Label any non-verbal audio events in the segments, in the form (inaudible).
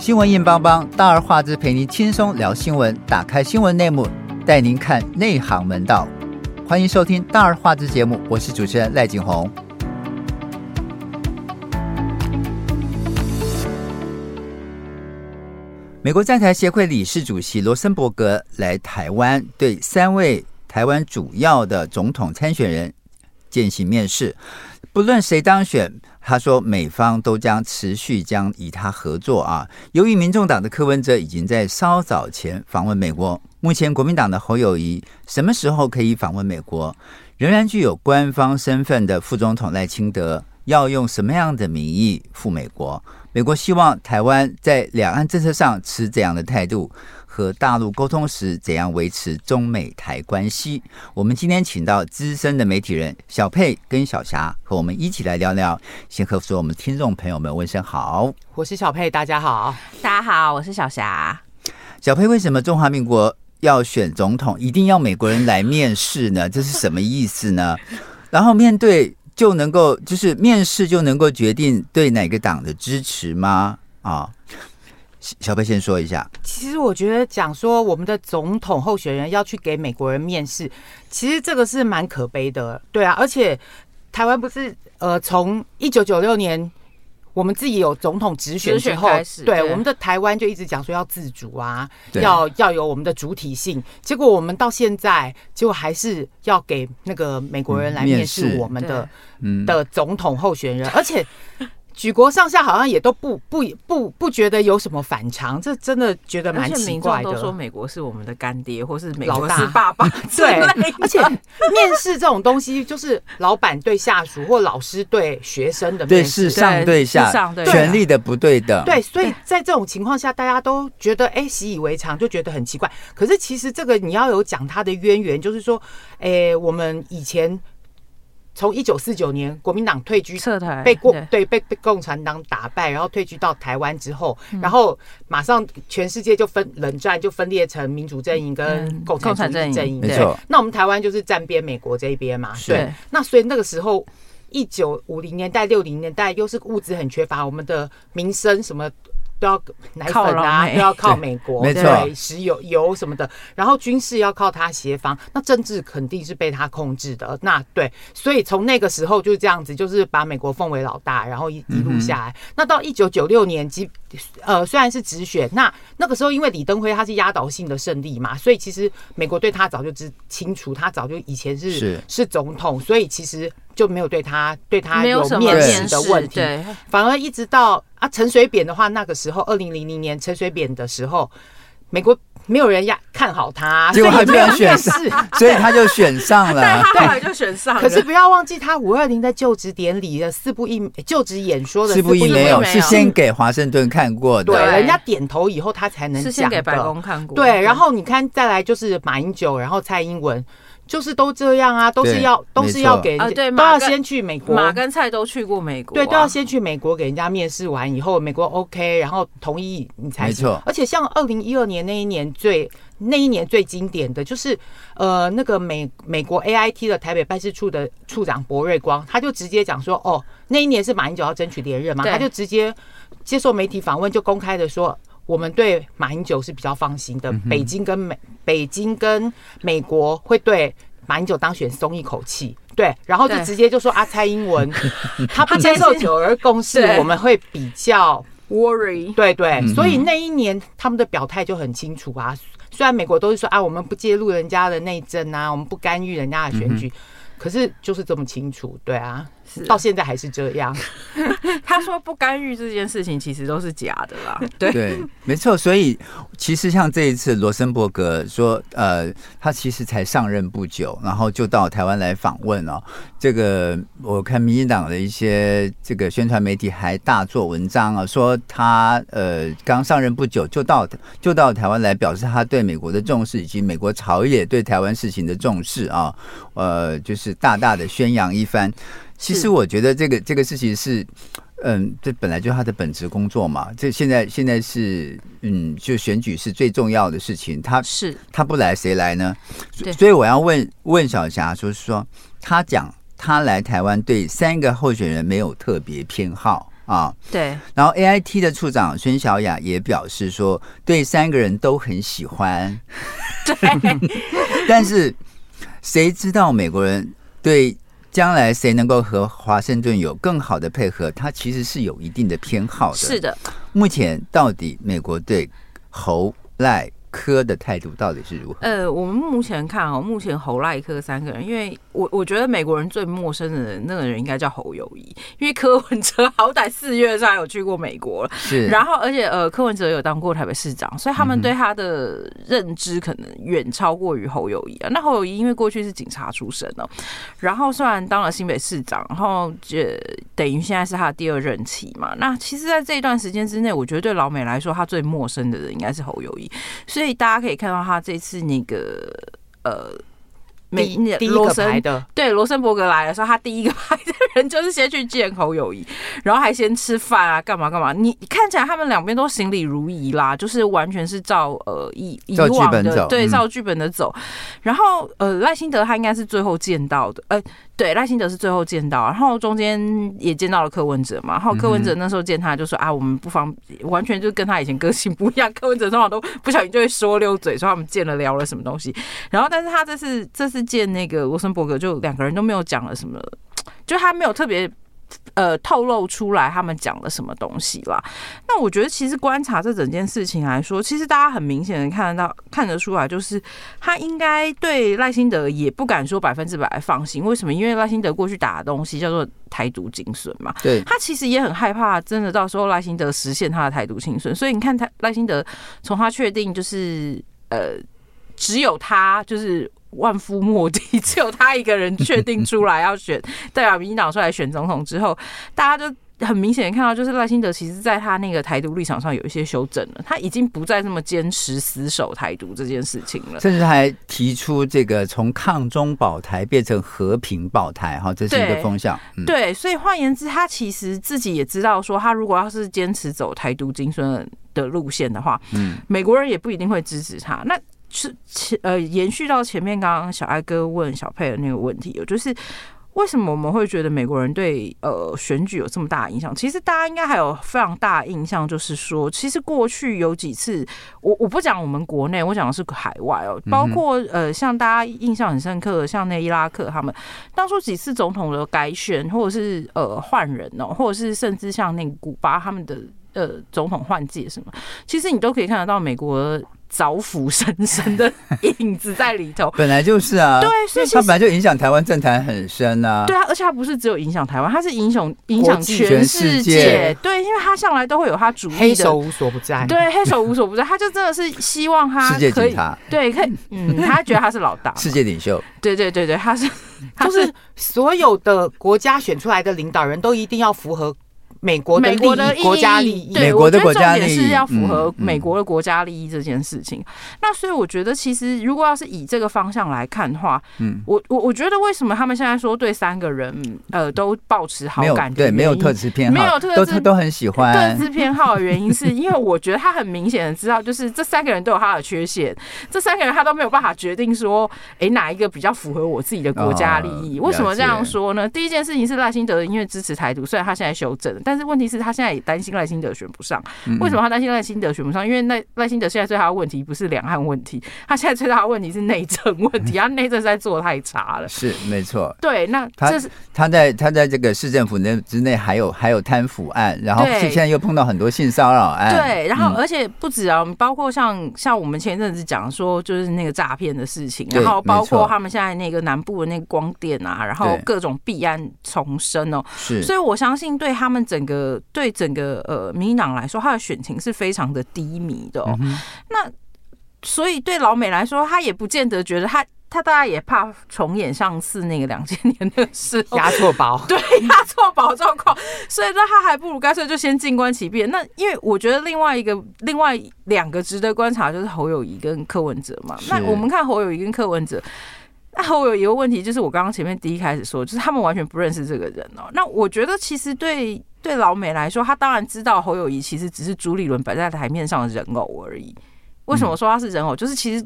新闻硬邦邦，大而化之，陪您轻松聊新闻。打开新闻内幕，带您看内行门道。欢迎收听大而化之节目，我是主持人赖景红。美国在台协会理事主席罗森伯格来台湾，对三位台湾主要的总统参选人进行面试。不论谁当选，他说美方都将持续将与他合作啊。由于民众党的柯文哲已经在稍早前访问美国，目前国民党的侯友谊什么时候可以访问美国？仍然具有官方身份的副总统赖清德要用什么样的名义赴美国？美国希望台湾在两岸政策上持怎样的态度？和大陆沟通时怎样维持中美台关系？我们今天请到资深的媒体人小佩跟小霞和我们一起来聊聊。先和所有我们听众朋友们问声好，我是小佩，大家好，大家好，我是小霞。小佩，为什么中华民国要选总统一定要美国人来面试呢？(laughs) 这是什么意思呢？然后面对就能够就是面试就能够决定对哪个党的支持吗？啊？小贝先说一下。其实我觉得讲说我们的总统候选人要去给美国人面试，其实这个是蛮可悲的，对啊。而且台湾不是呃从一九九六年我们自己有总统直选之后，对我们的台湾就一直讲说要自主啊，要要有我们的主体性。结果我们到现在结果还是要给那个美国人来面试我们的的总统候选人，而且。举国上下好像也都不不不不觉得有什么反常，这真的觉得蛮奇怪的。都说美国是我们的干爹，或是美国是爸爸。(laughs) 对，而且面试这种东西，就是老板对下属或老师对学生的面试，对，是上对下，权力的不对等。对，所以在这种情况下，大家都觉得哎习以为常，就觉得很奇怪。可是其实这个你要有讲他的渊源，就是说，哎，我们以前。从一九四九年国民党退居撤台，被共对被被共产党打败，然后退居到台湾之后，然后马上全世界就分冷战，就分裂成民主阵营跟共产阵营。没错，那我们台湾就是站边美国这一边嘛。对，那所以那个时候，一九五零年代、六零年代又是物资很缺乏，我们的民生什么。都要奶粉啊，都要靠美国，没错，石油油什么的，然后军事要靠他协防，那政治肯定是被他控制的。那对，所以从那个时候就是这样子，就是把美国奉为老大，然后一一路下来。那到一九九六年，即呃虽然是直选，那那个时候因为李登辉他是压倒性的胜利嘛，所以其实美国对他早就知清楚，他早就以前是是，是总统，所以其实。就没有对他对他有面试的问题，反而一直到啊陈水扁的话，那个时候二零零零年陈水扁的时候，美国没有人要看好他，结果他居然选上，所以他就选上了，对，后来就选上了。可是不要忘记，他五二零在就职典礼的四部一就职演说的四部一没有，是先给华盛顿看过。的，对，人家点头以后他才能讲，是先给白宫看过。对，然后你看再来就是马英九，然后蔡英文。就是都这样啊，都是要都是要给，呃、对，都要先去美国。马跟蔡都去过美国，啊，对，都要先去美国给人家面试完以后，美国 OK，然后同意你才行。而且像二零一二年那一年最那一年最经典的就是，呃，那个美美国 AIT 的台北办事处的处长博瑞光，他就直接讲说，哦，那一年是马英九要争取连任嘛，他就直接接受媒体访问，就公开的说。我们对马英九是比较放心的，北京跟美北京跟美国会对马英九当选松一口气，对，然后就直接就说啊，蔡英文 (laughs) 他不接受九二共识，我们会比较 worry，对对，所以那一年他们的表态就很清楚啊，虽然美国都是说啊，我们不介入人家的内政啊，我们不干预人家的选举，可是就是这么清楚，对啊。到现在还是这样。(laughs) 他说不干预这件事情，其实都是假的啦。(laughs) 对对，没错。所以其实像这一次罗森伯格说，呃，他其实才上任不久，然后就到台湾来访问哦。这个我看民进党的一些这个宣传媒体还大做文章啊，说他呃刚上任不久就到就到台湾来，表示他对美国的重视以及美国朝野对台湾事情的重视啊，呃，就是大大的宣扬一番。其实我觉得这个这个事情是，嗯，这本来就是他的本职工作嘛。这现在现在是，嗯，就选举是最重要的事情。他是他不来谁来呢？所以我要问问小霞，就是说他讲他来台湾对三个候选人没有特别偏好啊。对。然后 AIT 的处长孙小雅也表示说，对三个人都很喜欢。(laughs) 对。(laughs) 但是谁知道美国人对将来谁能够和华盛顿有更好的配合，他其实是有一定的偏好的。是的。目前到底美国对侯赖柯的态度到底是如何？呃，我们目前看哦，目前侯赖科三个人，因为我我觉得美国人最陌生的人，那个人应该叫侯友谊，因为柯文哲好歹四月上有去过美国了，是，然后而且呃，柯文哲有当过台北市长，所以他们对他的认知可能远超过于侯友谊啊。那侯友谊因为过去是警察出身哦，然后虽然当了新北市长，然后就等于现在是他的第二任期嘛。那其实，在这一段时间之内，我觉得对老美来说，他最陌生的人应该是侯友宜。所以大家可以看到，他这次那个呃，第第一个排的，对罗森伯格来的时候，他第一个排的人就是先去见侯友谊，然后还先吃饭啊，干嘛干嘛。你看起来他们两边都行礼如仪啦，就是完全是照呃以以往的对照剧本的走。然后呃赖清德他应该是最后见到的，呃。对，赖清德是最后见到，然后中间也见到了柯文哲嘛。然后柯文哲那时候见他就说啊，我们不方完全就跟他以前个性不一样。柯文哲通常都不小心就会说溜嘴，说他们见了聊了什么东西。然后，但是他这次这次见那个罗森伯格，就两个人都没有讲了什么，就他没有特别。呃，透露出来他们讲了什么东西啦？那我觉得其实观察这整件事情来说，其实大家很明显的看得到、看得出来，就是他应该对赖辛德也不敢说百分之百放心。为什么？因为赖辛德过去打的东西叫做台独精神嘛。对，他其实也很害怕，真的到时候赖辛德实现他的台独精神。所以你看，他赖辛德从他确定就是呃，只有他就是。万夫莫敌，(laughs) 只有他一个人确定出来要选代表民进党出来选总统之后，大家就很明显看到，就是赖清德其实在他那个台独立场上有一些修正了，他已经不再这么坚持死守台独这件事情了，甚至还提出这个从抗中保台变成和平保台，哈，这是一个风向。对，嗯、对，所以换言之，他其实自己也知道，说他如果要是坚持走台独精神的路线的话，嗯，美国人也不一定会支持他。那是前呃，延续到前面刚刚小艾哥问小佩的那个问题，有就是为什么我们会觉得美国人对呃选举有这么大的影响？其实大家应该还有非常大的印象，就是说，其实过去有几次，我我不讲我们国内，我讲的是海外哦，包括呃像大家印象很深刻的，像那伊拉克他们当初几次总统的改选，或者是呃换人哦，或者是甚至像那个古巴他们的呃总统换届什么，其实你都可以看得到美国。凿腐深深的影子在里头，(laughs) 本来就是啊，对，所以它本来就影响台湾政坛很深啊，对啊，而且它不是只有影响台湾，它是影响影响全世界，对，因为他向来都会有他主义的黑手无所不在，对，黑手无所不在，他就真的是希望他世界警察，对，可以，嗯，(laughs) 他觉得他是老大，世界领袖，对对对对，他是，(laughs) 就是所有的国家选出来的领导人都一定要符合。美国的利益、国家利益，对，我觉得重点是要符合美国的国家利益这件事情。那所以我觉得，其实如果要是以这个方向来看的话，嗯，我我我觉得为什么他们现在说对三个人呃都保持好感，对，没有特质偏好，没有特质都很喜欢特质偏好的 (laughs) 原因，是因为我觉得他很明显的知道，就是这三个人都有他的缺陷，这三个人他都没有办法决定说，哎，哪一个比较符合我自己的国家利益？为什么这样说呢？第一件事情是赖清德因为支持台独，虽然他现在修正了。但是问题是，他现在也担心赖清德选不上。为什么他担心赖清德选不上？因为赖赖清德现在最大的问题不是两岸问题，他现在最大的问题是内政问题。(laughs) 他内政实在做太差了。是没错。对，那这是他在他在这个市政府内之内还有还有贪腐案，然后现在又碰到很多性骚扰案。对，然后而且不止啊，包括像像我们前一阵子讲说，就是那个诈骗的事情，然后包括他们现在那个南部的那个光电啊，然后各种弊案丛生哦。是，所以我相信对他们整个对。整个呃，民进党来说，他的选情是非常的低迷的哦。嗯、那所以对老美来说，他也不见得觉得他他大家也怕重演上次那个两千年的时候押错宝，对压错宝 (laughs) 状况。所以那他还不如干脆就先静观其变。那因为我觉得另外一个另外两个值得观察就是侯友谊跟柯文哲嘛。那我们看侯友谊跟柯文哲。那我有一个问题，就是我刚刚前面第一开始说，就是他们完全不认识这个人哦。那我觉得其实对对老美来说，他当然知道侯友谊其实只是朱立伦摆在台面上的人偶而已。为什么说他是人偶？就是其实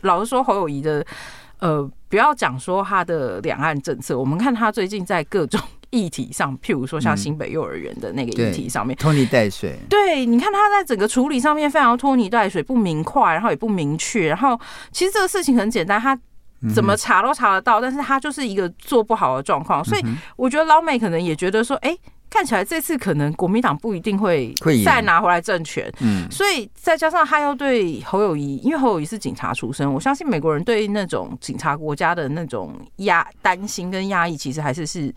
老实说，侯友谊的呃，不要讲说他的两岸政策，我们看他最近在各种 (laughs) 议题上，譬如说像新北幼儿园的那个议题上面，拖泥带水。对，你看他在整个处理上面非常拖泥带水，不明快，然后也不明确。然后其实这个事情很简单，他怎么查都查得到，但是他就是一个做不好的状况。所以我觉得老美可能也觉得说，哎。看起来这次可能国民党不一定会再拿回来政权，嗯，所以再加上他又对侯友谊，因为侯友谊是警察出身，我相信美国人对那种警察国家的那种压担心跟压抑，其实还是是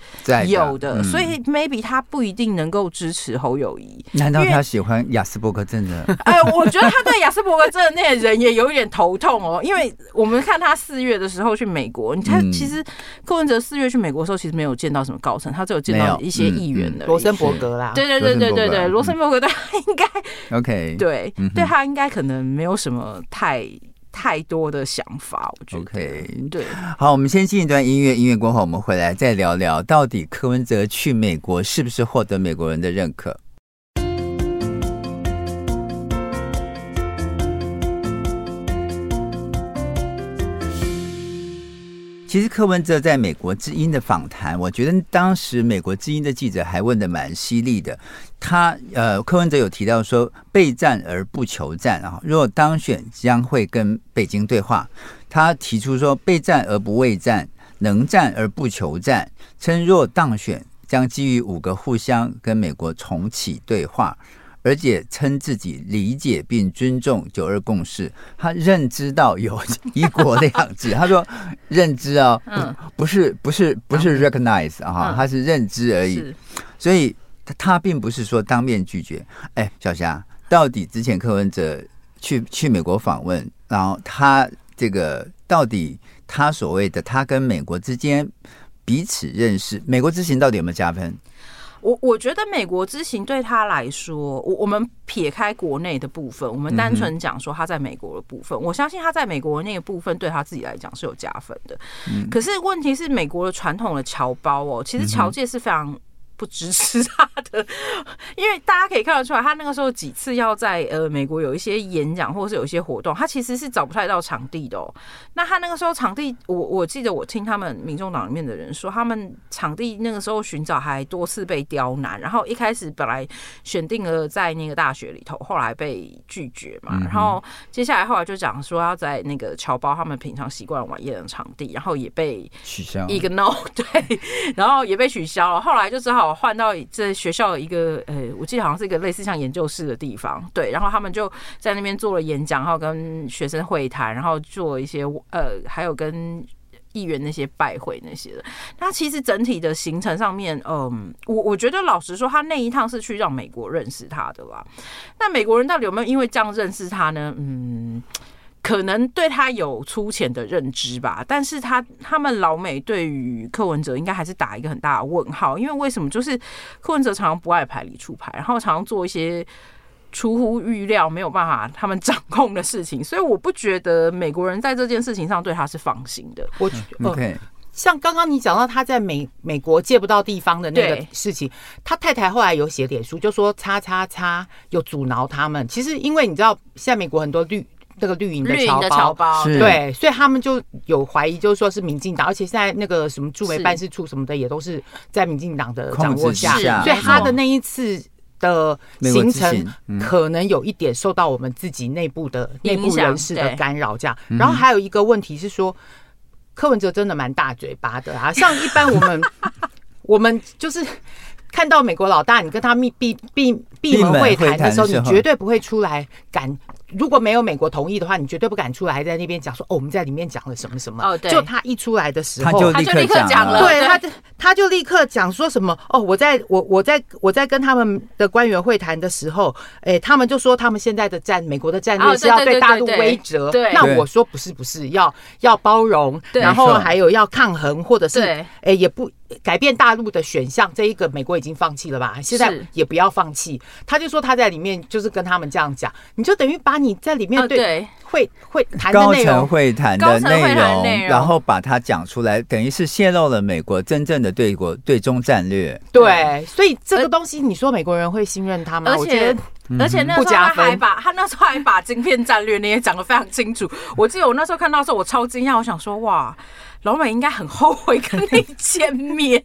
有的，所以 maybe 他不一定能够支持侯友谊。难道他喜欢雅斯伯格症的？(laughs) 哎，我觉得他对雅斯伯格症的那些人也有一点头痛哦，因为我们看他四月的时候去美国，你看其实柯文哲四月去美国的时候，其实没有见到什么高层，他只有见到一些议员。罗森伯格啦，对对对对对对，罗森伯格对他应该 (laughs) OK，对对他应该可能没有什么太太多的想法，我觉得 OK，对。好，我们先进一段音乐，音乐过后我们回来再聊聊，到底柯文哲去美国是不是获得美国人的认可？其实柯文哲在美国之音的访谈，我觉得当时美国之音的记者还问得蛮犀利的。他呃，柯文哲有提到说备战而不求战啊，若当选将会跟北京对话。他提出说备战而不畏战，能战而不求战，称若当选将基于五个互相跟美国重启对话。而且称自己理解并尊重九二共识，他认知到有一国两制。(laughs) 他说认知啊，不是不是不是 recognize 啊，他是认知而已。所以他他并不是说当面拒绝。哎，小霞，到底之前柯文哲去去美国访问，然后他这个到底他所谓的他跟美国之间彼此认识，美国之行到底有没有加分？我我觉得美国之行对他来说，我我们撇开国内的部分，我们单纯讲说他在美国的部分，我相信他在美国那个部分对他自己来讲是有加分的。可是问题是，美国的传统的侨胞哦，其实侨界是非常。不支持他的，因为大家可以看得出来，他那个时候几次要在呃美国有一些演讲或者是有一些活动，他其实是找不太到场地的哦。那他那个时候场地，我我记得我听他们民众党里面的人说，他们场地那个时候寻找还多次被刁难。然后一开始本来选定了在那个大学里头，后来被拒绝嘛。然后接下来后来就讲说要在那个侨胞他们平常习惯晚宴的场地，然后也被取消一个 no 对，然后也被取消了。后来就只好。换到这学校一个呃，我记得好像是一个类似像研究室的地方，对，然后他们就在那边做了演讲，然后跟学生会谈，然后做一些呃，还有跟议员那些拜会那些的。那其实整体的行程上面，嗯，我我觉得老实说，他那一趟是去让美国认识他的吧。那美国人到底有没有因为这样认识他呢？嗯。可能对他有粗浅的认知吧，但是他他们老美对于柯文哲应该还是打一个很大的问号，因为为什么？就是柯文哲常常不爱牌里出牌，然后常常做一些出乎预料、没有办法他们掌控的事情，所以我不觉得美国人在这件事情上对他是放心的。我 OK，像刚刚你讲到他在美美国借不到地方的那个事情，他太太后来有写脸书，就说叉叉叉有阻挠他们。其实因为你知道，现在美国很多绿。这个绿营的侨胞，对，所以他们就有怀疑，就是说是民进党，而且现在那个什么驻美办事处什么的，也都是在民进党的掌握下，所以他的那一次的行程可能有一点受到我们自己内部的内部人士的干扰，这样。然后还有一个问题是说，柯文哲真的蛮大嘴巴的啊，像一般我们 (laughs) 我们就是看到美国老大，你跟他密闭闭闭门会谈的时候，你绝对不会出来敢。如果没有美国同意的话，你绝对不敢出来在那边讲说哦，我们在里面讲了什么什么。哦，对。就他一出来的时候，他就立刻讲了。对，他就他就立刻讲说什么哦，我在我我在我在跟他们的官员会谈的时候，哎，他们就说他们现在的战美国的战略是要对大陆威慑。对。那我说不是不是，要要包容，然后还有要抗衡，或者是哎也不改变大陆的选项。这一个美国已经放弃了吧？现在也不要放弃。他就说他在里面就是跟他们这样讲，你就等于把。你在里面对会会谈高层会谈的内容，然后把它讲出来，等于是泄露了美国真正的对国对中战略。对，所以这个东西，你说美国人会信任他吗？而且而且那时候他还把他那时候还把晶片战略那些讲得非常清楚。我记得我那时候看到的时候，我超惊讶，我想说哇，老美应该很后悔跟你见面。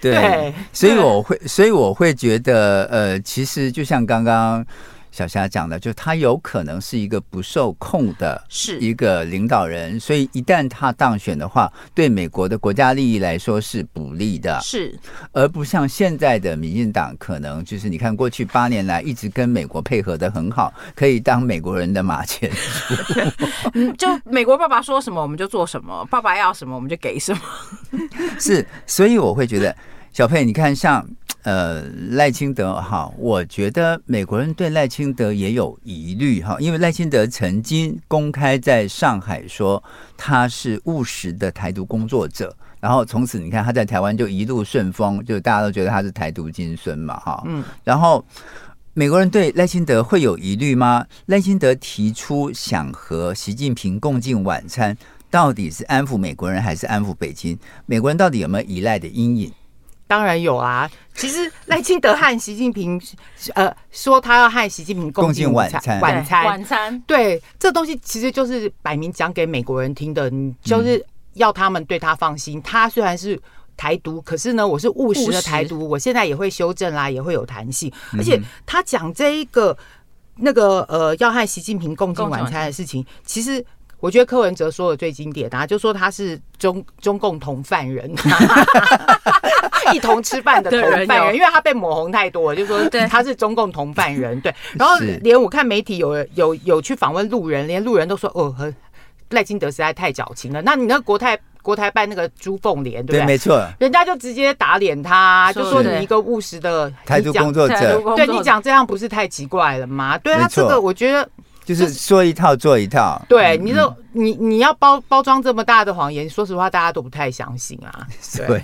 对，所以我会，所以我会觉得，呃，其实就像刚刚。小霞讲的，就他有可能是一个不受控的，是一个领导人，所以一旦他当选的话，对美国的国家利益来说是不利的，是，而不像现在的民进党，可能就是你看过去八年来一直跟美国配合的很好，可以当美国人的马前卒，(laughs) 就美国爸爸说什么我们就做什么，爸爸要什么我们就给什么，(laughs) 是，所以我会觉得小佩，你看像。呃，赖清德哈，我觉得美国人对赖清德也有疑虑哈，因为赖清德曾经公开在上海说他是务实的台独工作者，然后从此你看他在台湾就一路顺风，就大家都觉得他是台独金孙嘛哈。嗯，然后美国人对赖清德会有疑虑吗？赖清德提出想和习近平共进晚餐，到底是安抚美国人还是安抚北京？美国人到底有没有依赖的阴影？当然有啊！其实赖清德和习近平，呃，说他要和习近平共进晚餐，晚餐，晚餐，对，这东西其实就是摆明讲给美国人听的，你就是要他们对他放心。他虽然是台独，可是呢，我是务实的台独，我现在也会修正啦，也会有弹性。而且他讲这一个那个呃，要和习近平共进晚餐的事情，其实。我觉得柯文哲说的最经典啊，就说他是中中共同犯人，(laughs) (laughs) 一同吃饭的同犯人，因为他被抹红太多了，就说他是中共同犯人。对，然后连我看媒体有有有去访问路人，连路人都说哦，和赖清德实在太矫情了。那你那个国台国台办那个朱凤莲，对不对？没错，人家就直接打脸他，就说你一个务实的台独工作者，对你讲这样不是太奇怪了吗？对啊，这个我觉得。就是说一套做一套，对，你说你你要包包装这么大的谎言，说实话大家都不太相信啊。(laughs) 对，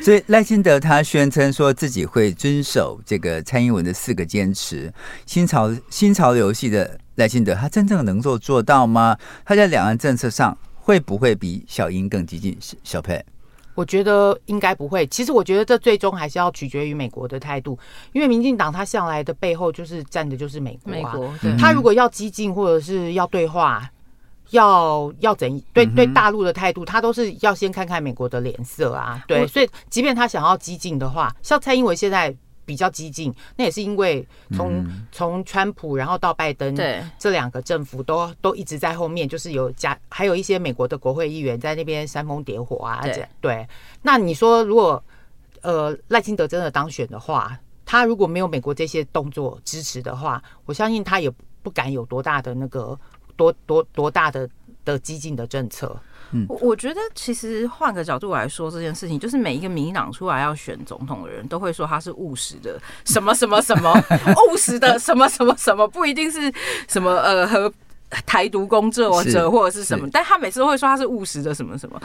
所以赖清德他宣称说自己会遵守这个蔡英文的四个坚持，新潮新潮流系的赖清德，他真正能够做到吗？他在两岸政策上会不会比小英更激进？小佩。我觉得应该不会。其实我觉得这最终还是要取决于美国的态度，因为民进党他向来的背后就是站的就是美国啊。美国，他如果要激进或者是要对话，要要怎对对大陆的态度，他都是要先看看美国的脸色啊。对，所以即便他想要激进的话，像蔡英文现在。比较激进，那也是因为从从川普然后到拜登，对这两个政府都都一直在后面，就是有加还有一些美国的国会议员在那边煽风点火啊，对对。那你说如果呃赖清德真的当选的话，他如果没有美国这些动作支持的话，我相信他也不敢有多大的那个多多多大的的激进的政策。嗯，我我觉得其实换个角度来说，这件事情就是每一个民进党出来要选总统的人都会说他是务实的，什么什么什么 (laughs) 务实的什么什么什么，不一定是什么呃和台独工作者或者是什么，但他每次都会说他是务实的什么什么。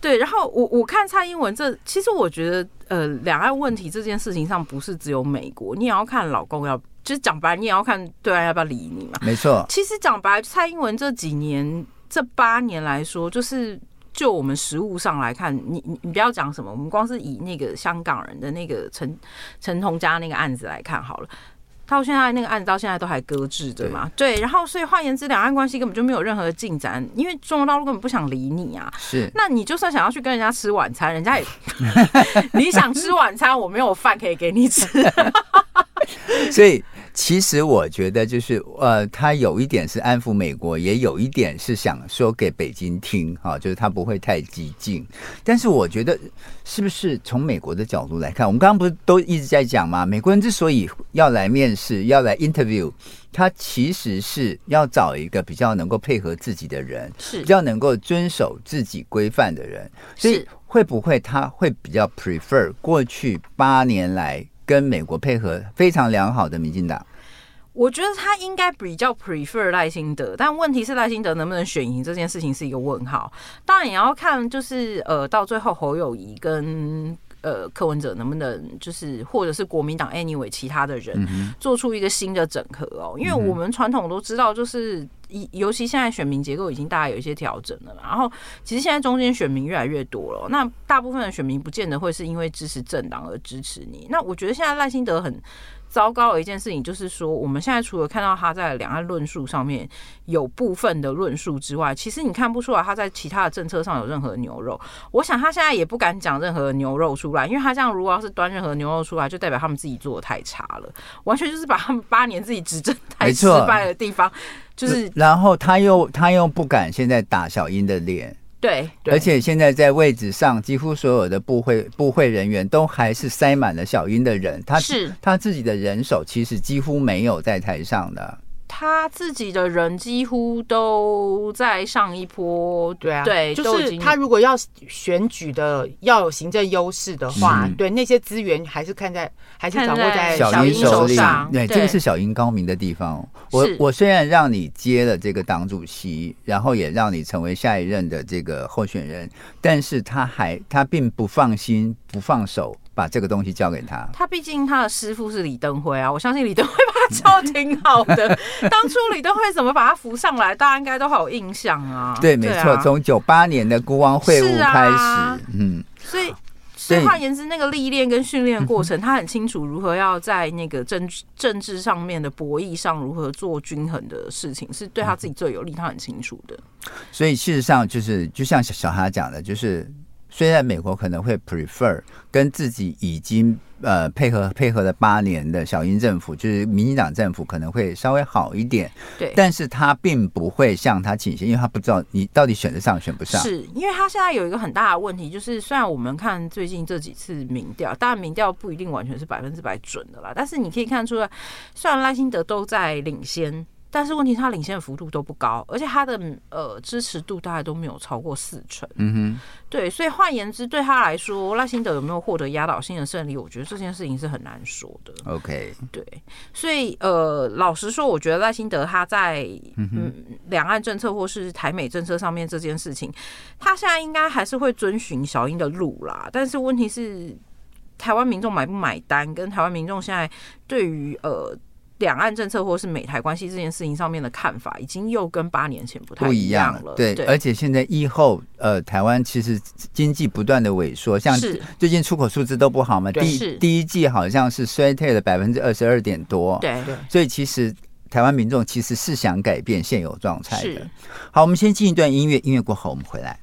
对，然后我我看蔡英文这，其实我觉得呃两岸问题这件事情上不是只有美国，你也要看老公要，就是讲白，你也要看对岸要不要理你嘛。没错，其实讲白，蔡英文这几年。这八年来说，就是就我们实物上来看，你你你不要讲什么，我们光是以那个香港人的那个陈陈同佳那个案子来看好了，到现在那个案子到现在都还搁置的嘛？对，对，然后所以换言之，两岸关系根本就没有任何的进展，因为中国大陆根本不想理你啊。是，那你就算想要去跟人家吃晚餐，人家也 (laughs) 你想吃晚餐，我没有饭可以给你吃，(laughs) 所以。其实我觉得就是呃，他有一点是安抚美国，也有一点是想说给北京听哈，就是他不会太激进。但是我觉得是不是从美国的角度来看，我们刚刚不是都一直在讲吗？美国人之所以要来面试，要来 interview，他其实是要找一个比较能够配合自己的人，是比较能够遵守自己规范的人。所以会不会他会比较 prefer 过去八年来？跟美国配合非常良好的民进党，我觉得他应该比较 prefer 赖清德，但问题是赖清德能不能选赢这件事情是一个问号。当然也要看，就是呃，到最后侯友谊跟呃柯文哲能不能，就是或者是国民党 anyway 其他的人做出一个新的整合哦，因为我们传统都知道就是。尤其现在选民结构已经大概有一些调整了，然后其实现在中间选民越来越多了，那大部分的选民不见得会是因为支持政党而支持你。那我觉得现在赖清德很糟糕的一件事情，就是说我们现在除了看到他在两岸论述上面有部分的论述之外，其实你看不出来他在其他的政策上有任何牛肉。我想他现在也不敢讲任何牛肉出来，因为他这样如果要是端任何牛肉出来，就代表他们自己做的太差了，完全就是把他们八年自己执政太失败的地方，就是。然后他又他又不敢现在打小英的脸。对，而且现在在位置上，几乎所有的部会部会人员都还是塞满了小英的人，他是他自己的人手其实几乎没有在台上的。他自己的人几乎都在上一波，对啊，对，就是他如果要选举的要有行政优势的话，嗯、对那些资源还是看在还是掌握在小英手上。对，这个是小英高明的地方。我我虽然让你接了这个党主席，然后也让你成为下一任的这个候选人，但是他还他并不放心不放手。把这个东西交给他，他毕竟他的师傅是李登辉啊，我相信李登辉把他教挺好的。(laughs) 当初李登辉怎么把他扶上来，大家应该都好有印象啊。对，没错，从九八年的国王会晤开始，啊、嗯，所以所以换言之，那个历练跟训练过程，他很清楚如何要在那个政政治上面的博弈上如何做均衡的事情，是对他自己最有利，他很清楚的。所以事实上，就是就像小小哈讲的，就是。虽然美国可能会 prefer 跟自己已经呃配合配合了八年的小英政府，就是民进党政府可能会稍微好一点，对，但是他并不会向他倾斜，因为他不知道你到底选得上选不上。是因为他现在有一个很大的问题，就是虽然我们看最近这几次民调，当然民调不一定完全是百分之百准的啦，但是你可以看出来，虽然赖清德都在领先。但是问题，他领先的幅度都不高，而且他的呃支持度大概都没有超过四成。嗯哼，对，所以换言之，对他来说，赖清德有没有获得压倒性的胜利？我觉得这件事情是很难说的。OK，对，所以呃，老实说，我觉得赖清德他在嗯两岸政策或是台美政策上面这件事情，他现在应该还是会遵循小英的路啦。但是问题是，台湾民众买不买单？跟台湾民众现在对于呃。两岸政策或是美台关系这件事情上面的看法，已经又跟八年前不太一样了。对，对，而且现在疫后，呃，台湾其实经济不断的萎缩，像最近出口数字都不好嘛。第第一季好像是衰退了百分之二十二点多。对对。所以其实台湾民众其实是想改变现有状态的。好，我们先进一段音乐，音乐过后我们回来。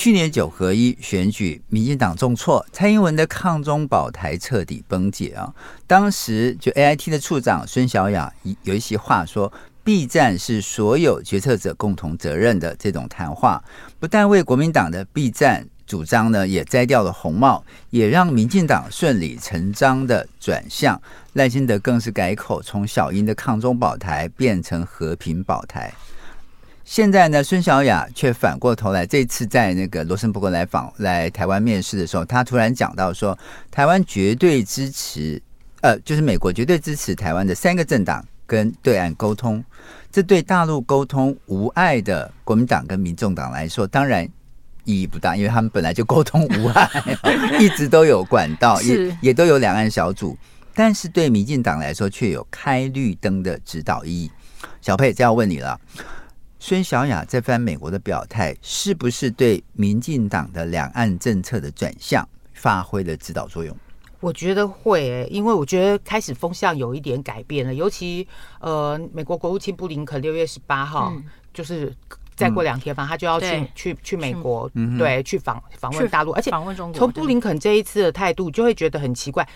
去年九合一选举，民进党重挫，蔡英文的抗中保台彻底崩解啊！当时就 AIT 的处长孙小雅有一席话说：“ B 战是所有决策者共同责任的。”这种谈话不但为国民党的 B 战主张呢，也摘掉了红帽，也让民进党顺理成章的转向。赖清德更是改口，从小英的抗中保台变成和平保台。现在呢，孙小雅却反过头来，这次在那个罗森伯格来访来台湾面试的时候，他突然讲到说，台湾绝对支持，呃，就是美国绝对支持台湾的三个政党跟对岸沟通。这对大陆沟通无碍的国民党跟民众党来说，当然意义不大，因为他们本来就沟通无碍，(laughs) 一直都有管道，也也都有两岸小组。但是对民进党来说，却有开绿灯的指导意义。小佩，这要问你了。孙小雅这番美国的表态，是不是对民进党的两岸政策的转向发挥了指导作用？我觉得会、欸，因为我觉得开始风向有一点改变了。尤其呃，美国国务卿布林肯六月十八号，嗯、就是再过两天吧，他就要去去去美国，对，去访访问大陆，而且访问中国。从布林肯这一次的态度，就会觉得很奇怪。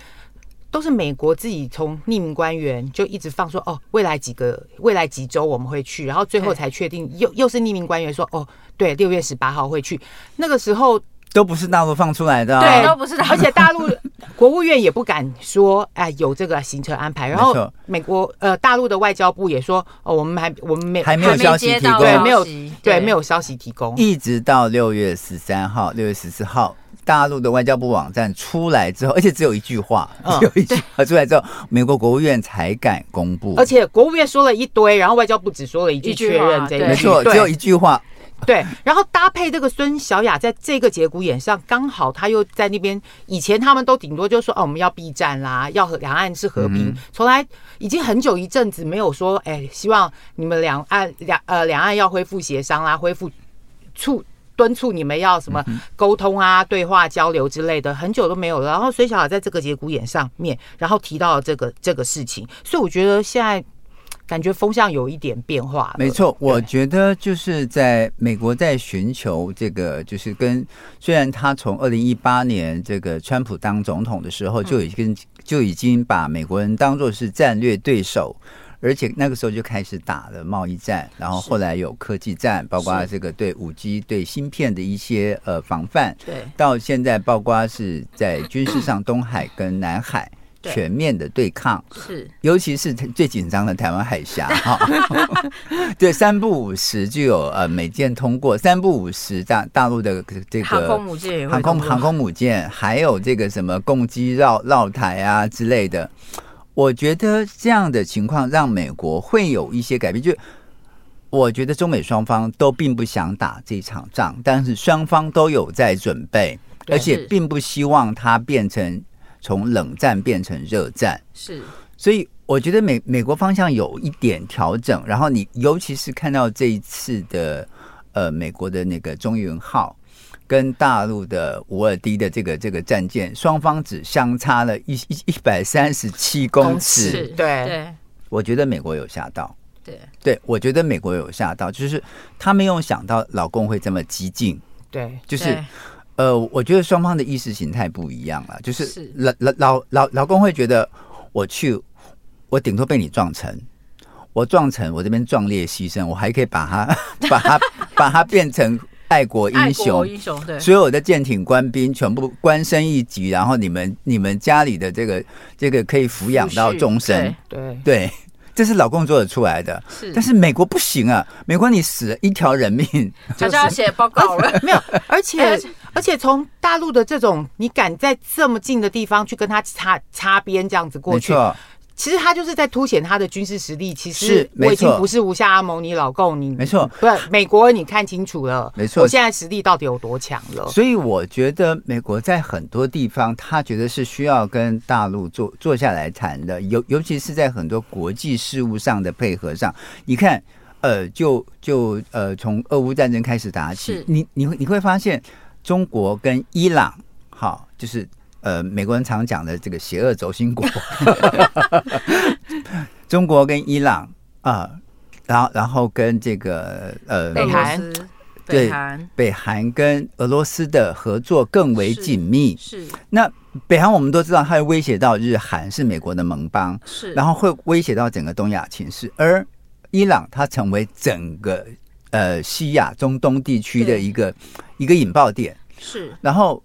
都是美国自己从匿名官员就一直放说哦，未来几个未来几周我们会去，然后最后才确定又又是匿名官员说哦，对，六月十八号会去。那个时候都不是大陆放出来的，对，都不是。而且大陆国务院也不敢说哎有这个行程安排。然后美国呃大陆的外交部也说哦，我们还我们没还没有消息提供，对，没有对没有消息提供，一直到六月十三号、六月十四号。大陆的外交部网站出来之后，而且只有一句话，只有一句话出来之后，美国国务院才敢公布。而且国务院说了一堆，然后外交部只说了一句确认这一句，没错，只有一句话。对，然后搭配这个孙小雅在这个节骨眼上，刚好他又在那边。以前他们都顶多就说哦，我们要避战啦，要和两岸是和平，从来已经很久一阵子没有说，哎，希望你们两岸两呃两岸要恢复协商啦，恢复。促敦促你们要什么沟通啊、对话交流之类的，很久都没有了。然后孙小雅在这个节骨眼上面，然后提到了这个这个事情，所以我觉得现在。感觉风向有一点变化。没错，我觉得就是在美国在寻求这个，就是跟虽然他从二零一八年这个川普当总统的时候就已经就已经把美国人当做是战略对手，而且那个时候就开始打了贸易战，然后后来有科技战，包括这个对五 G 对芯片的一些呃防范，对，到现在包括是在军事上东海跟南海。(clears throat) 全面的对抗是，尤其是最紧张的台湾海峡哈。(laughs) (laughs) 对，三不五时就有呃美舰通过，三不五时大大陆的这个航空母舰、航空航空母舰，还有这个什么共机绕绕台啊之类的。我觉得这样的情况让美国会有一些改变。就我觉得中美双方都并不想打这场仗，但是双方都有在准备，而且并不希望它变成。从冷战变成热战，是，所以我觉得美美国方向有一点调整。然后你尤其是看到这一次的呃美国的那个中云号跟大陆的五二 D 的这个这个战舰，双方只相差了一一一百三十七公尺。对对，我觉得美国有吓到。对对，我觉得美国有吓到，就是他没有想到老公会这么激进。对，就是。呃，我觉得双方的意识形态不一样了，就是老老老老老公会觉得我去，我顶多被你撞沉，我撞沉，我这边壮烈牺牲，我还可以把它 (laughs) 把它把它变成爱国英雄，英雄对，所有的舰艇官兵全部官升一级，然后你们你们家里的这个这个可以抚养到终身，对对。这是老共做得出来的，是，但是美国不行啊！美国你死了一条人命，(laughs) 就要写报告了。(laughs) 没有，而且 (laughs) 而且从大陆的这种，你敢在这么近的地方去跟他擦擦边，这样子过去。其实他就是在凸显他的军事实力。其实我已经不是吴下阿蒙尼老共，你没错，不是美国，你看清楚了，没错，我现在实力到底有多强了？所以我觉得美国在很多地方，他觉得是需要跟大陆坐坐下来谈的，尤尤其是在很多国际事务上的配合上。你看，呃，就就呃，从俄乌战争开始打起，你你会你会发现，中国跟伊朗，好，就是。呃，美国人常讲的这个邪恶轴心国，(laughs) 中国跟伊朗啊、呃，然后然后跟这个呃北韩，对，北韩。跟俄罗斯的合作更为紧密。是，那北韩我们都知道，它会威胁到日韩是美国的盟邦，是，然后会威胁到整个东亚情势，而伊朗它成为整个呃西亚中东地区的一个一个引爆点，是，然后。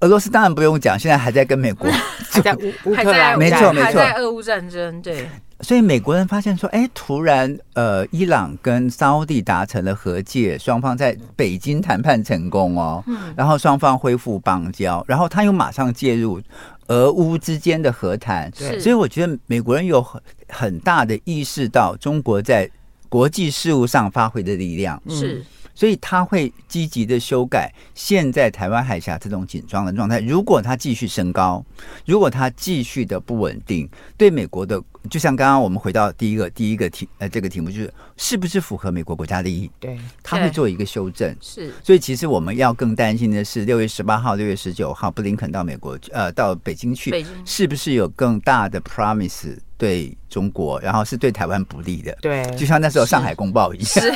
俄罗斯当然不用讲，现在还在跟美国 (laughs) (laughs) 还在乌乌克兰，没错没错，还在俄乌战争。对，所以美国人发现说，哎，突然呃，伊朗跟沙乌地达成了和解，双方在北京谈判成功哦，嗯，然后双方恢复邦交，然后他又马上介入俄乌之间的和谈，对，所以我觉得美国人有很很大的意识到中国在国际事务上发挥的力量。是。所以他会积极的修改现在台湾海峡这种紧张的状态。如果它继续升高，如果它继续的不稳定，对美国的，就像刚刚我们回到第一个第一个题呃这个题目，就是是不是符合美国国家利益？对，他会做一个修正。是，所以其实我们要更担心的是，六月十八号、六月十九号，布林肯到美国呃到北京去，是不是有更大的 promise？对中国，然后是对台湾不利的，对，就像那时候上海公报一样，是。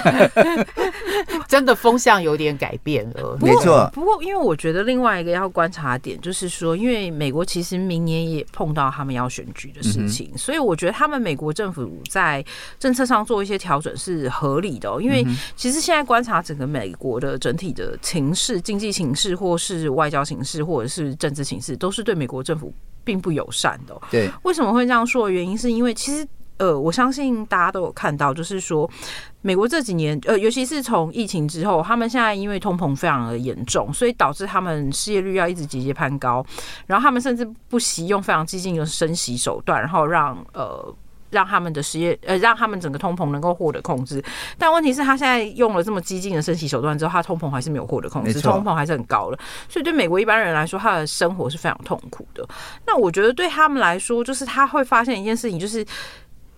(laughs) 真的风向有点改变了。没错，不过因为我觉得另外一个要观察点就是说，因为美国其实明年也碰到他们要选举的事情，嗯、所以我觉得他们美国政府在政策上做一些调整是合理的。因为其实现在观察整个美国的整体的情势、经济形势，或是外交形势，或者是政治形势，都是对美国政府。并不友善的。对，为什么会这样说的原因，是因为其实呃，我相信大家都有看到，就是说美国这几年呃，尤其是从疫情之后，他们现在因为通膨非常的严重，所以导致他们失业率要一直节节攀高，然后他们甚至不惜用非常激进的升息手段，然后让呃。让他们的失业，呃，让他们整个通膨能够获得控制。但问题是他现在用了这么激进的升息手段之后，他通膨还是没有获得控制，通膨还是很高了。所以对美国一般人来说，他的生活是非常痛苦的。那我觉得对他们来说，就是他会发现一件事情，就是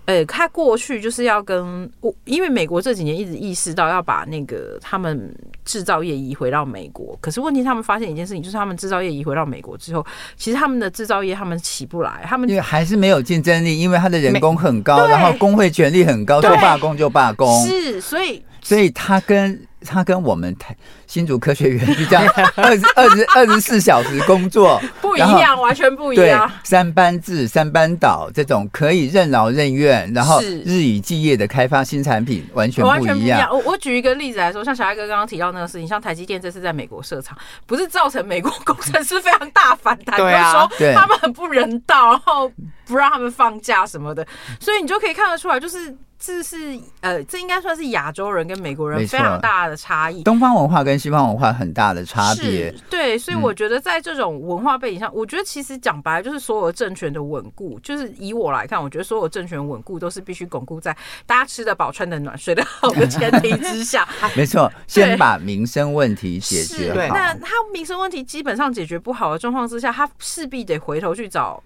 呃，他过去就是要跟我，因为美国这几年一直意识到要把那个他们制造业移回到美国，可是问题他们发现一件事情，就是他们制造业移回到美国之后，其实他们的制造业他们起不来，他们因为还是没有竞争力，因为他的人工很高，然后工会权力很高，说罢工就罢工，是，所以所以他跟。他跟我们台新竹科学园就这样 (laughs) 二十二十二十四小时工作不一样，完全不一样。三班制、三班倒这种可以任劳任怨，然后日以继夜的开发新产品，完全不一样。完全不一样。我我举一个例子来说，像小艾哥刚刚提到那个事情，像台积电这次在美国设厂，不是造成美国工程师非常大反弹，对啊，说他们很不人道，然后不让他们放假什么的，所以你就可以看得出来，就是。这是呃，这应该算是亚洲人跟美国人非常大的差异。东方文化跟西方文化很大的差别。对，所以我觉得在这种文化背景下，嗯、我觉得其实讲白了就是所有政权的稳固，就是以我来看，我觉得所有政权稳固都是必须巩固在大家吃得饱、穿得暖、睡得好的前提之下。(laughs) 没错，先把民生问题解决好。那他民生问题基本上解决不好的状况之下，他势必得回头去找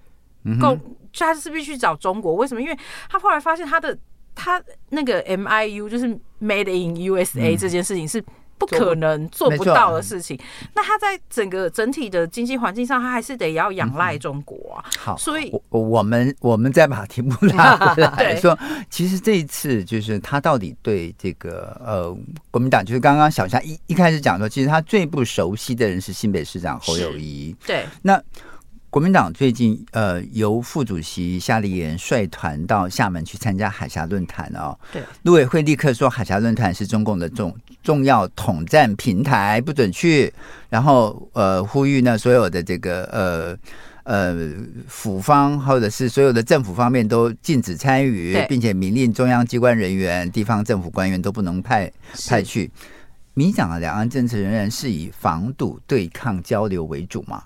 共，嗯、他势必去找中国。为什么？因为他后来发现他的。他那个 M I U 就是 Made in U S A 这件事情是不可能做不到的事情。那他在整个整体的经济环境上，他还是得要仰赖中国啊。好，所以我我们我们再把题目拉回来 (laughs) 说，其实这一次就是他到底对这个呃国民党，就是刚刚小夏一一开始讲说，其实他最不熟悉的人是新北市长侯友谊。对，那。国民党最近呃，由副主席夏立言率团到厦门去参加海峡论坛哦。对，陆委会立刻说海峡论坛是中共的重重要统战平台，不准去。然后呃，呼吁呢所有的这个呃呃府方或者是所有的政府方面都禁止参与，并且明令中央机关人员、地方政府官员都不能派派去。民进党的两岸政策仍然是以防堵、对抗、交流为主嘛？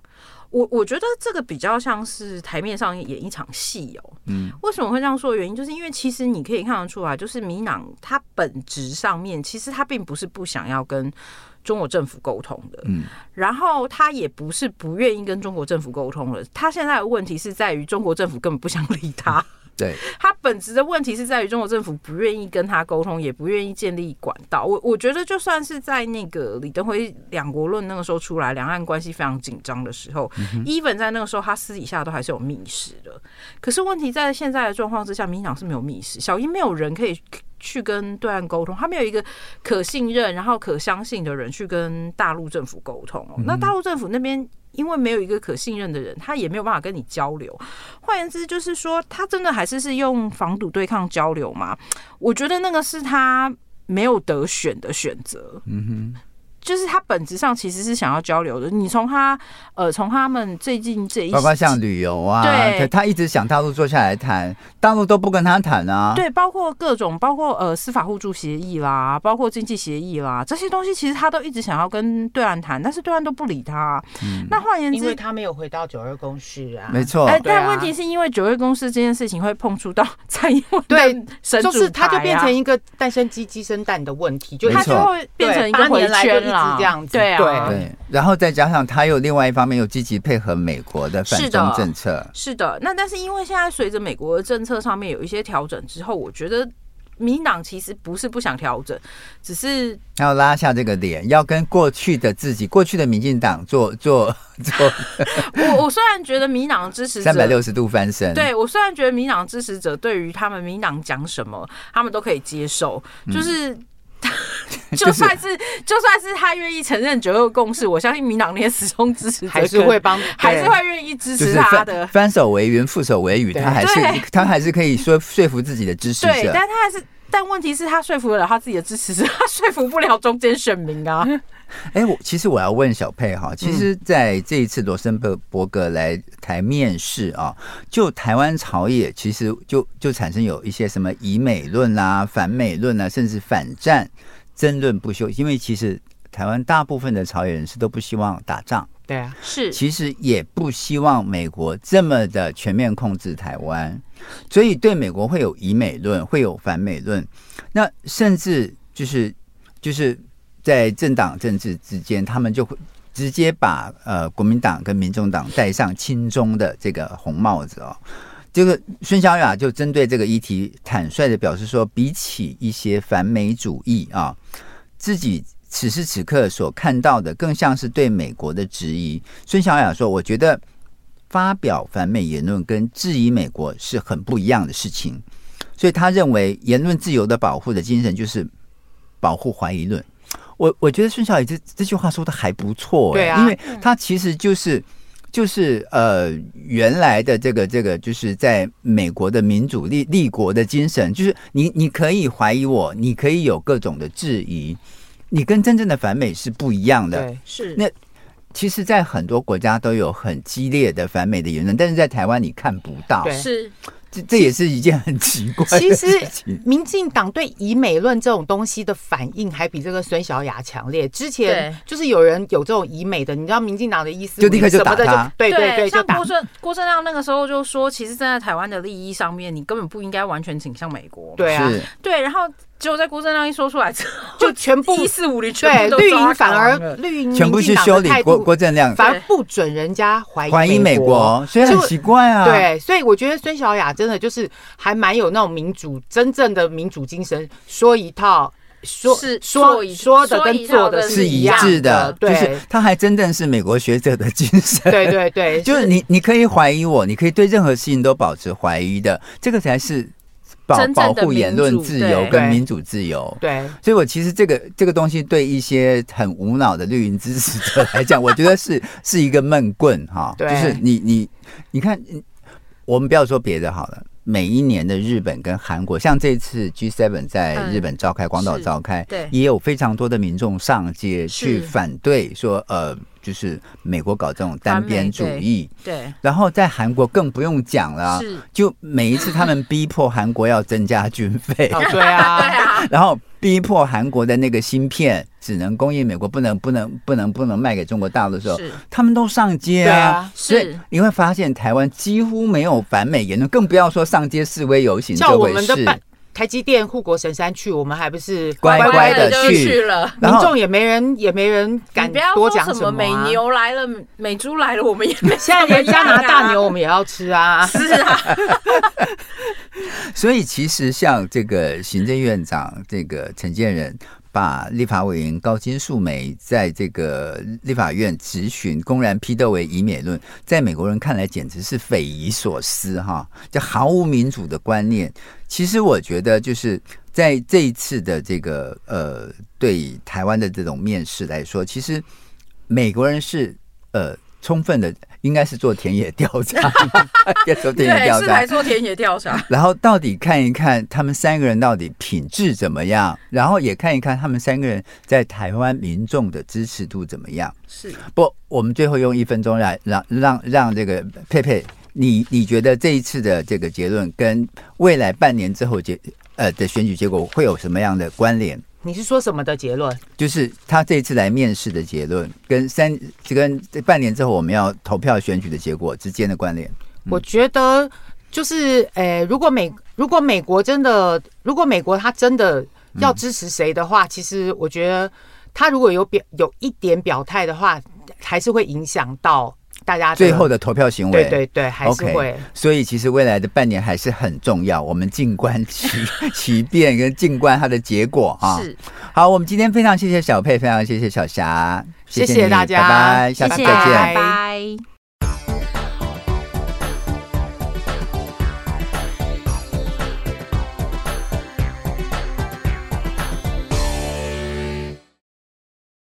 我我觉得这个比较像是台面上演一场戏哦。嗯，为什么会这样说的原因，就是因为其实你可以看得出来，就是民朗他本质上面其实他并不是不想要跟中国政府沟通的。嗯，然后他也不是不愿意跟中国政府沟通了。他现在的问题是在于中国政府根本不想理他。对，他本质的问题是在于中国政府不愿意跟他沟通，也不愿意建立管道。我我觉得就算是在那个李登辉两国论那个时候出来，两岸关系非常紧张的时候，even 在那个时候，他私底下都还是有密室的。可是问题在现在的状况之下，民进党是没有密室，小英没有人可以去跟对岸沟通，他没有一个可信任然后可相信的人去跟大陆政府沟通。那大陆政府那边。因为没有一个可信任的人，他也没有办法跟你交流。换言之，就是说，他真的还是是用防堵对抗交流吗？我觉得那个是他没有得选的选择。嗯哼。就是他本质上其实是想要交流的。你从他呃，从他们最近这一，包括像旅游啊，对，他一直想大陆坐下来谈，大陆都不跟他谈啊。对，包括各种，包括呃司法互助协议啦，包括经济协议啦，这些东西其实他都一直想要跟对岸谈，但是对岸都不理他。嗯，那换言之，因为他没有回到九二共识啊，没错。哎，但问题是因为九二共识这件事情会碰触到蔡英文，(laughs) 对，就是他就变成一个蛋生鸡鸡生蛋的问题，就他就会变成一个回圈。这样子，对啊，对，然后再加上他又另外一方面又积极配合美国的反中政策，是的。那但是因为现在随着美国的政策上面有一些调整之后，我觉得民党其实不是不想调整，只是要拉下这个脸，要跟过去的自己、过去的 (laughs) 民进党做做做。我我虽然觉得民党支持者三百六十度翻身，对，我虽然觉得民党支持者对于他们民党讲什么，他们都可以接受，就是。嗯 (laughs) 就算是就算是他愿意承认九二共识，我相信民党那些始终支持还是会帮，(laughs) 还是会愿意支持他的。翻手为云，覆手为雨，他还是他还是可以说说服自己的支持者。对，但他还是，但问题是他说服了他自己的支持者，他说服不了中间选民啊。(laughs) 哎、我其实我要问小佩哈，其实在这一次罗森伯伯格来台面试啊，就台湾朝野其实就就产生有一些什么以美论啊、反美论啊，甚至反战争论不休。因为其实台湾大部分的朝野人士都不希望打仗，对啊，是，其实也不希望美国这么的全面控制台湾，所以对美国会有以美论，会有反美论，那甚至就是就是。在政党政治之间，他们就会直接把呃国民党跟民众党戴上亲中的这个红帽子哦。这个孙小雅就针对这个议题坦率的表示说，比起一些反美主义啊，自己此时此刻所看到的更像是对美国的质疑。孙小雅说：“我觉得发表反美言论跟质疑美国是很不一样的事情。”所以他认为言论自由的保护的精神就是保护怀疑论。我我觉得孙小雅这这句话说的还不错，欸，对啊，因为他其实就是。就是呃，原来的这个这个，就是在美国的民主立立国的精神，就是你你可以怀疑我，你可以有各种的质疑，你跟真正的反美是不一样的。对，是那其实，在很多国家都有很激烈的反美的言论，但是在台湾你看不到。对，是。这这也是一件很奇怪的事情。其实，民进党对以美论这种东西的反应，还比这个孙小雅强烈。之前就是有人有这种以美的，你知道民进党的意思，就立刻就打他。对对对，像郭正郭正亮那个时候就说，其实站在台湾的利益上面，你根本不应该完全倾向美国。对啊，对，然后。结果在郭正亮一说出来之后，(laughs) 就全部 (laughs) 一四五零对绿营反而绿营全部去修理郭郭正亮，反而不准人家怀疑怀疑美国，所以很奇怪啊。对，所以我觉得孙小雅真的就是还蛮有那种民主真正的民主精神，说一套说是说说的跟做的是一致的，就是他还真正是美国学者的精神。对对对，(laughs) 就是你你可以怀疑我，你可以对任何事情都保持怀疑的，这个才是。保保护言论自由跟民主自由，对，所以我其实这个这个东西对一些很无脑的绿营支持者来讲，(laughs) 我觉得是是一个闷棍哈，就是你你你看，我们不要说别的好了。每一年的日本跟韩国，像这次 G7 在日本召开，广岛召开，对，也有非常多的民众上街去反对，说呃，就是美国搞这种单边主义，对。然后在韩国更不用讲了，就每一次他们逼迫韩国要增加军费，对啊，(laughs) 然后。逼迫韩国的那个芯片只能供应美国，不能不能不能不能卖给中国大陆的时候，他们都上街啊。啊所以你会发现，台湾几乎没有反美言论，更不要说上街示威游行这回事。台积电护国神山去，我们还不是乖乖的去，去了？民众也没人也没人敢多讲什么。美牛来了，美猪来了，我们也没。(laughs) 现在连加拿大牛我们也要吃啊！是啊。(laughs) 所以其实像这个行政院长这个陈建仁。把立法委员高金素梅在这个立法院质询公然批斗为以美论，在美国人看来简直是匪夷所思哈，就毫无民主的观念。其实我觉得就是在这一次的这个呃，对台湾的这种面试来说，其实美国人是呃充分的。应该是做田野调查，(laughs) 做田野调查，来做田野调查，然后到底看一看他们三个人到底品质怎么样，然后也看一看他们三个人在台湾民众的支持度怎么样。是不？我们最后用一分钟来让让让这个佩佩，你你觉得这一次的这个结论跟未来半年之后结呃的选举结果会有什么样的关联？你是说什么的结论？就是他这一次来面试的结论，跟三这跟半年之后我们要投票选举的结果之间的关联。我觉得就是，诶、欸，如果美如果美国真的，如果美国他真的要支持谁的话，嗯、其实我觉得他如果有表有一点表态的话，还是会影响到。大家最后的投票行为，对对对，还是会。Okay, 所以其实未来的半年还是很重要，我们静观其 (laughs) 其变，跟静观它的结果啊。是。好，我们今天非常谢谢小佩，非常谢谢小霞，谢谢大家，拜拜，下次再见，拜拜。